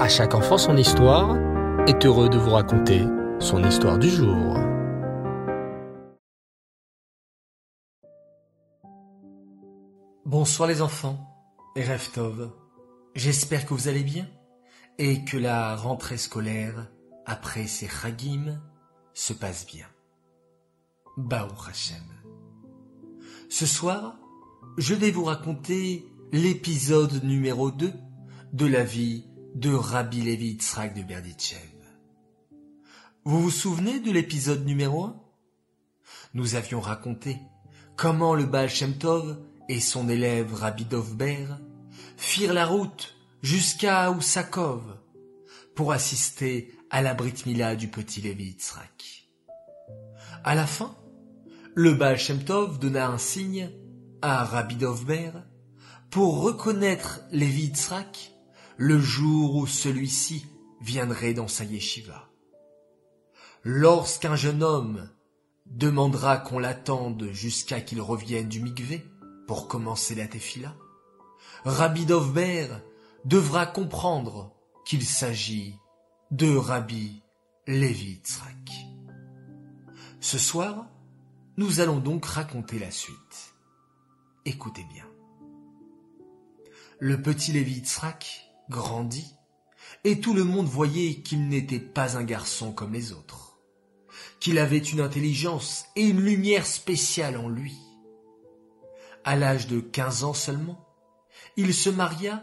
À chaque enfant son histoire est heureux de vous raconter son histoire du jour. Bonsoir les enfants et Reftov. J'espère que vous allez bien et que la rentrée scolaire après ces Chagim se passe bien. Baou Hashem. Ce soir, je vais vous raconter l'épisode numéro 2 de la vie de Rabbi Levi Yitzhak de Berditchev. Vous vous souvenez de l'épisode numéro 1 Nous avions raconté comment le Baal et son élève Rabbi Dovber firent la route jusqu'à Oussakov pour assister à la Brit Mila du petit Levi Yitzhak. À la fin, le Baal donna un signe à Rabbi Dovber pour reconnaître Levi Yitzhak le jour où celui-ci viendrait dans sa yeshiva. Lorsqu'un jeune homme demandera qu'on l'attende jusqu'à qu'il revienne du mikvé pour commencer la tefila, Rabbi Dovber devra comprendre qu'il s'agit de Rabbi Levi Yitzhak. Ce soir, nous allons donc raconter la suite. Écoutez bien. Le petit Lévi Yitzhak grandit, et tout le monde voyait qu'il n'était pas un garçon comme les autres, qu'il avait une intelligence et une lumière spéciale en lui. À l'âge de quinze ans seulement, il se maria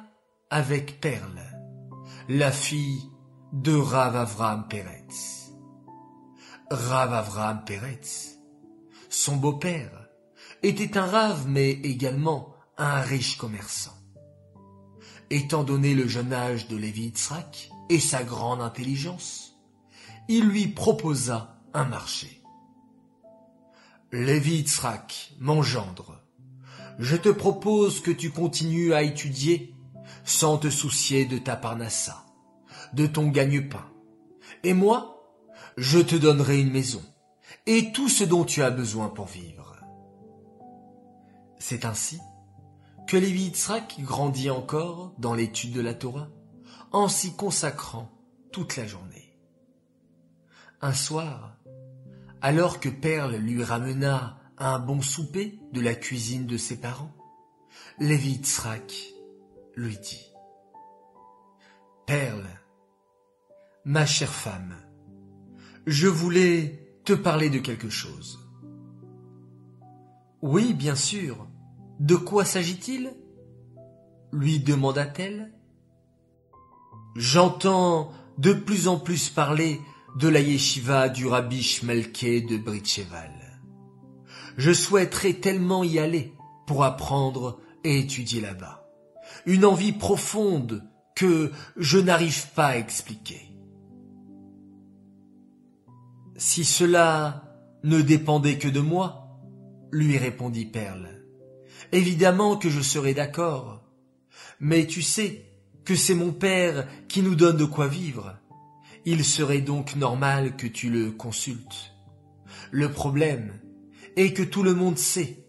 avec Perle, la fille de Rav Avram Peretz. Rav Avram Peretz, son beau-père, était un rave mais également un riche commerçant. Étant donné le jeune âge de Lévi Yitzhak et sa grande intelligence, il lui proposa un marché. Lévi Yitzhak, mon gendre, je te propose que tu continues à étudier sans te soucier de ta parnassa, de ton gagne-pain. Et moi, je te donnerai une maison et tout ce dont tu as besoin pour vivre. C'est ainsi que Lévi Yitzhak grandit encore dans l'étude de la Torah, en s'y consacrant toute la journée. Un soir, alors que Perle lui ramena un bon souper de la cuisine de ses parents, Lévi Yitzhak lui dit Perle, ma chère femme, je voulais te parler de quelque chose. Oui, bien sûr, de quoi s'agit-il? lui demanda-t-elle. J'entends de plus en plus parler de la yeshiva du rabbi Shmelke de Britcheval. Je souhaiterais tellement y aller pour apprendre et étudier là-bas. Une envie profonde que je n'arrive pas à expliquer. Si cela ne dépendait que de moi, lui répondit Perle, Évidemment que je serai d'accord. Mais tu sais que c'est mon père qui nous donne de quoi vivre. Il serait donc normal que tu le consultes. Le problème est que tout le monde sait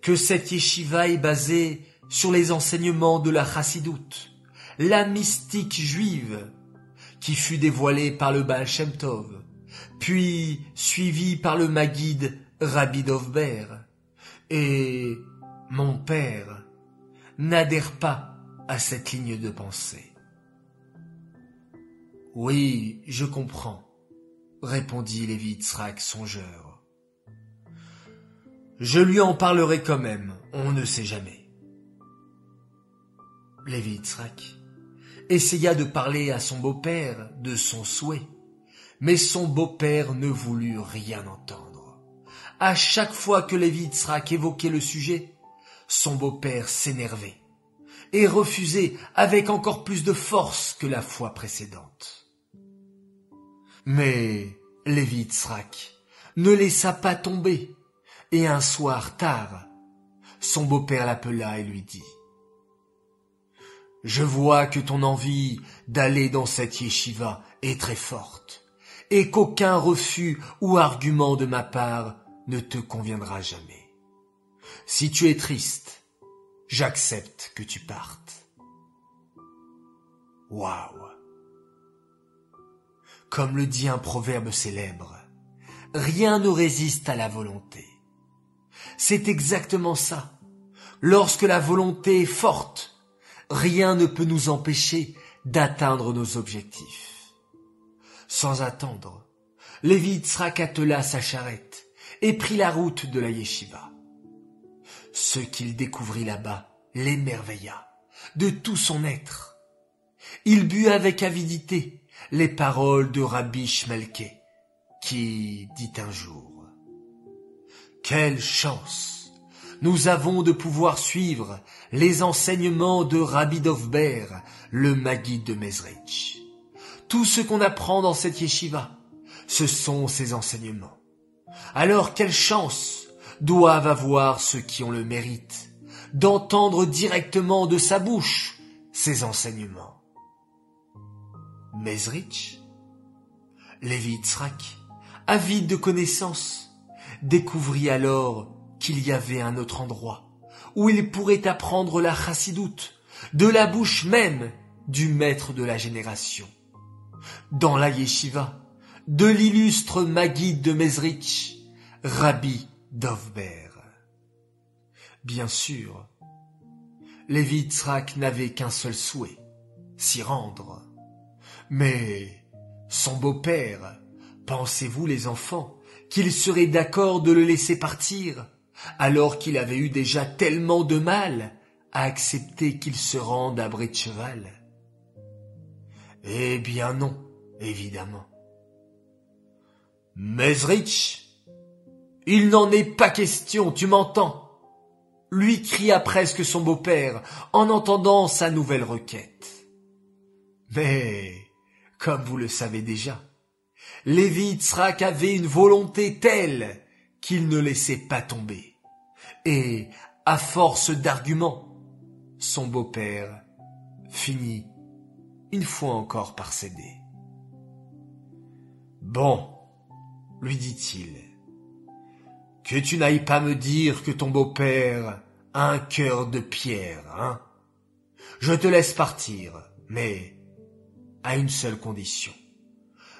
que cette yeshiva est basée sur les enseignements de la chassidoute, la mystique juive, qui fut dévoilée par le Baal Shem Tov, puis suivie par le Maguide Rabbi Dovber, et mon père n'adhère pas à cette ligne de pensée. Oui, je comprends, répondit Lévi songeur. Je lui en parlerai quand même, on ne sait jamais. Lévi essaya de parler à son beau-père de son souhait, mais son beau-père ne voulut rien entendre. À chaque fois que Lévi évoquait le sujet, son beau-père s'énervait et refusait avec encore plus de force que la fois précédente. Mais Lévi ne laissa pas tomber, et un soir tard, son beau-père l'appela et lui dit Je vois que ton envie d'aller dans cette yeshiva est très forte, et qu'aucun refus ou argument de ma part ne te conviendra jamais. Si tu es triste, j'accepte que tu partes. Waouh Comme le dit un proverbe célèbre, rien ne résiste à la volonté. C'est exactement ça. Lorsque la volonté est forte, rien ne peut nous empêcher d'atteindre nos objectifs. Sans attendre, Lévi Yitzhak attela sa charrette et prit la route de la yeshiva. Ce qu'il découvrit là-bas l'émerveilla de tout son être. Il but avec avidité les paroles de Rabbi Shmelke, qui dit un jour Quelle chance nous avons de pouvoir suivre les enseignements de Rabbi Dovber, le Maguide de Mezrich. Tout ce qu'on apprend dans cette yeshiva, ce sont ses enseignements. Alors quelle chance doivent avoir ceux qui ont le mérite d'entendre directement de sa bouche ses enseignements. Mezrich, Lévi Tzrak, avide de connaissances, découvrit alors qu'il y avait un autre endroit où il pourrait apprendre la chassidoute de la bouche même du maître de la génération. Dans la yeshiva de l'illustre Maguide de Mezrich, Rabbi Dovber. Bien sûr, Lévi Tzrak n'avait qu'un seul souhait, s'y rendre. Mais son beau-père, pensez-vous les enfants, qu'il serait d'accord de le laisser partir, alors qu'il avait eu déjà tellement de mal à accepter qu'il se rende à Bretcheval Eh bien non, évidemment. Mesrich, il n'en est pas question, tu m'entends? Lui cria presque son beau-père en entendant sa nouvelle requête. Mais, comme vous le savez déjà, Lévi Tzrak avait une volonté telle qu'il ne laissait pas tomber. Et, à force d'arguments, son beau-père finit une fois encore par céder. Bon, lui dit-il, que tu n'ailles pas me dire que ton beau-père a un cœur de pierre, hein Je te laisse partir, mais à une seule condition.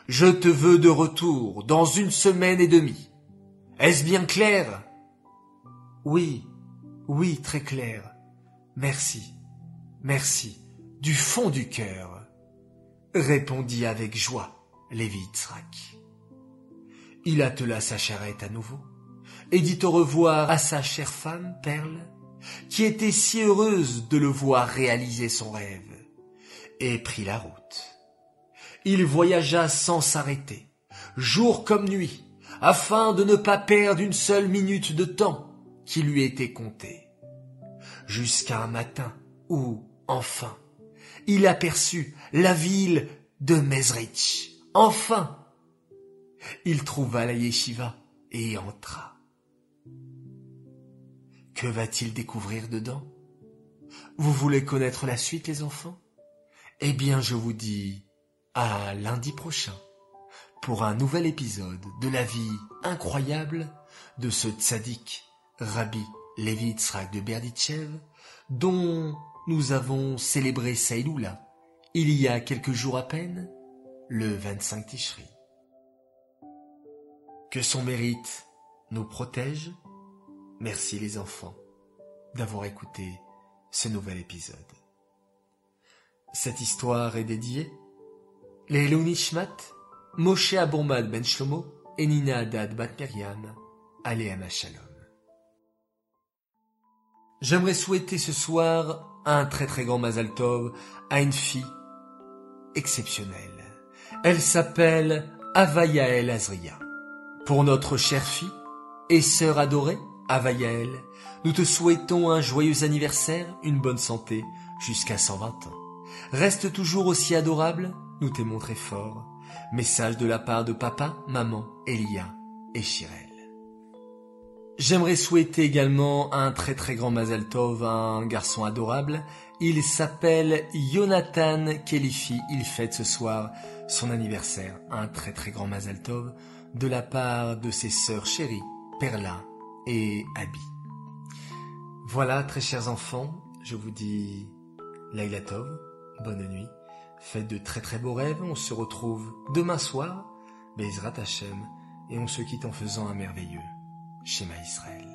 Je te veux de retour dans une semaine et demie. Est-ce bien clair? Oui, oui, très clair. Merci, merci, du fond du cœur, répondit avec joie Lévi Il attela sa charrette à nouveau et dit au revoir à sa chère femme, Perle, qui était si heureuse de le voir réaliser son rêve, et prit la route. Il voyagea sans s'arrêter, jour comme nuit, afin de ne pas perdre une seule minute de temps qui lui était compté. Jusqu'à un matin où, enfin, il aperçut la ville de Mezrich. Enfin, il trouva la yeshiva et entra. Que va-t-il découvrir dedans? Vous voulez connaître la suite, les enfants? Eh bien, je vous dis à lundi prochain pour un nouvel épisode de la vie incroyable de ce tzaddik Rabbi Levi Yitzhak de Berditchev, dont nous avons célébré Saïloula il y a quelques jours à peine, le 25 Tishri. Que son mérite nous protège Merci les enfants d'avoir écouté ce nouvel épisode. Cette histoire est dédiée Moshe Aboumad Ben Shlomo et Nina Bat Miriam, Aléana Shalom. J'aimerais souhaiter ce soir un très très grand Mazal Tov à une fille exceptionnelle. Elle s'appelle Avayael Azria. Pour notre chère fille et sœur adorée, Avayael, nous te souhaitons un joyeux anniversaire, une bonne santé, jusqu'à 120 ans. Reste toujours aussi adorable, nous t'aimons très fort. Message de la part de papa, maman, Elia et Chirel. J'aimerais souhaiter également un très très grand à un garçon adorable. Il s'appelle Jonathan Kelifi. Il fête ce soir son anniversaire. Un très très grand Mazal Tov de la part de ses sœurs chéries, Perla et Abby. Voilà, très chers enfants, je vous dis Laila Tov, bonne nuit, Faites de très très beaux rêves, on se retrouve demain soir, Bezrat Hashem, et on se quitte en faisant un merveilleux Schéma Israël.